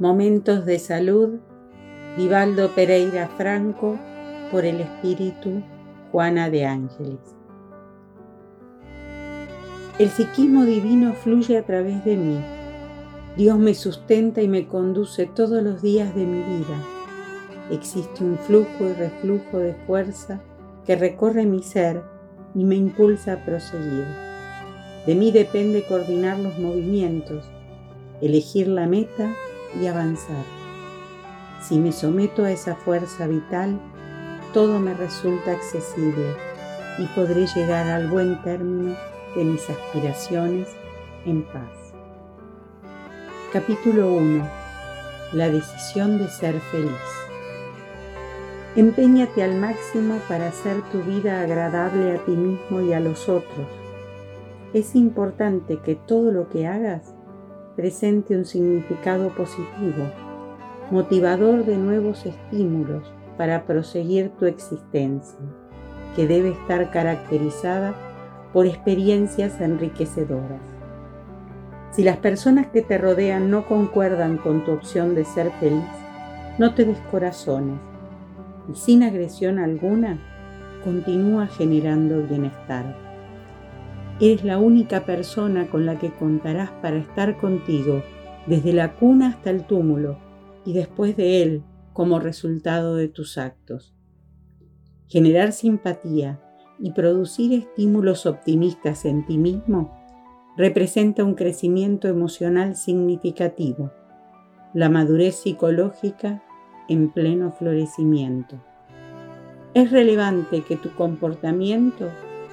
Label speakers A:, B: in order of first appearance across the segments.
A: Momentos de salud, Divaldo Pereira Franco, por el Espíritu, Juana de Ángeles. El psiquismo divino fluye a través de mí. Dios me sustenta y me conduce todos los días de mi vida. Existe un flujo y reflujo de fuerza que recorre mi ser y me impulsa a proseguir. De mí depende coordinar los movimientos, elegir la meta y avanzar. Si me someto a esa fuerza vital, todo me resulta accesible y podré llegar al buen término de mis aspiraciones en paz. Capítulo 1. La decisión de ser feliz. Empeñate al máximo para hacer tu vida agradable a ti mismo y a los otros. Es importante que todo lo que hagas presente un significado positivo, motivador de nuevos estímulos para proseguir tu existencia, que debe estar caracterizada por experiencias enriquecedoras. Si las personas que te rodean no concuerdan con tu opción de ser feliz, no te descorazones y sin agresión alguna, continúa generando bienestar. Eres la única persona con la que contarás para estar contigo desde la cuna hasta el túmulo y después de él como resultado de tus actos. Generar simpatía y producir estímulos optimistas en ti mismo representa un crecimiento emocional significativo, la madurez psicológica en pleno florecimiento. Es relevante que tu comportamiento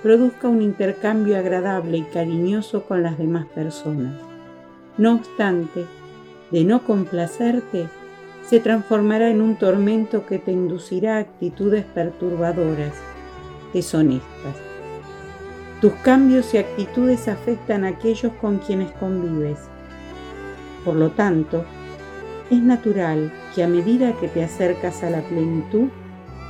A: produzca un intercambio agradable y cariñoso con las demás personas. No obstante, de no complacerte, se transformará en un tormento que te inducirá a actitudes perturbadoras deshonestas. Tus cambios y actitudes afectan a aquellos con quienes convives. Por lo tanto, es natural que a medida que te acercas a la plenitud,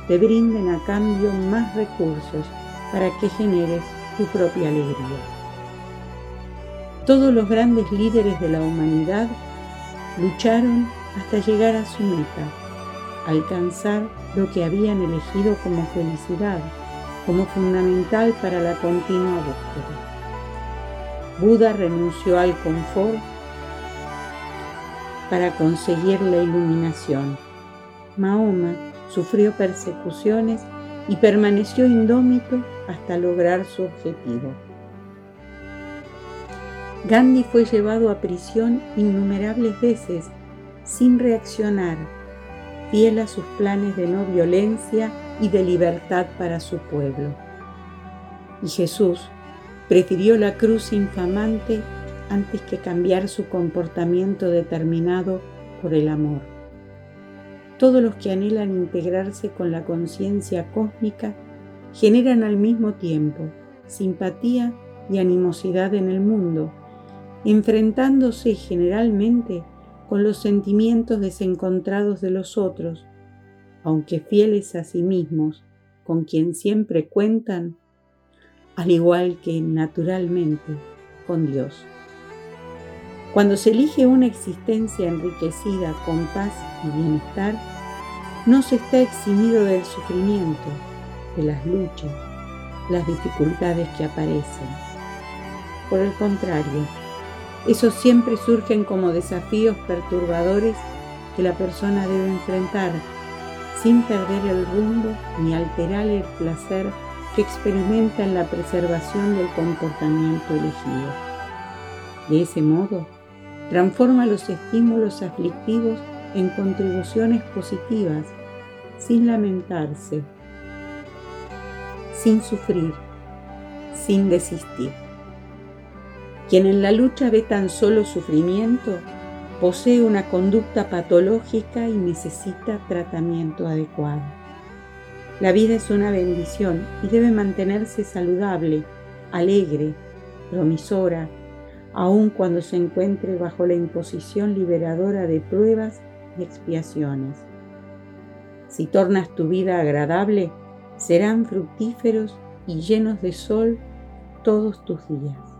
A: te brinden a cambio más recursos para que generes tu propia alegría. Todos los grandes líderes de la humanidad lucharon hasta llegar a su meta, alcanzar lo que habían elegido como felicidad como fundamental para la continua búsqueda. Buda renunció al confort para conseguir la iluminación. Mahoma sufrió persecuciones y permaneció indómito hasta lograr su objetivo. Gandhi fue llevado a prisión innumerables veces sin reaccionar, fiel a sus planes de no violencia y de libertad para su pueblo. Y Jesús prefirió la cruz infamante antes que cambiar su comportamiento determinado por el amor. Todos los que anhelan integrarse con la conciencia cósmica generan al mismo tiempo simpatía y animosidad en el mundo, enfrentándose generalmente con los sentimientos desencontrados de los otros aunque fieles a sí mismos, con quien siempre cuentan, al igual que naturalmente con Dios. Cuando se elige una existencia enriquecida con paz y bienestar, no se está eximido del sufrimiento, de las luchas, las dificultades que aparecen. Por el contrario, esos siempre surgen como desafíos perturbadores que la persona debe enfrentar sin perder el rumbo ni alterar el placer que experimenta en la preservación del comportamiento elegido. De ese modo, transforma los estímulos aflictivos en contribuciones positivas, sin lamentarse, sin sufrir, sin desistir. Quien en la lucha ve tan solo sufrimiento, posee una conducta patológica y necesita tratamiento adecuado. La vida es una bendición y debe mantenerse saludable, alegre, promisora, aun cuando se encuentre bajo la imposición liberadora de pruebas y expiaciones. Si tornas tu vida agradable, serán fructíferos y llenos de sol todos tus días.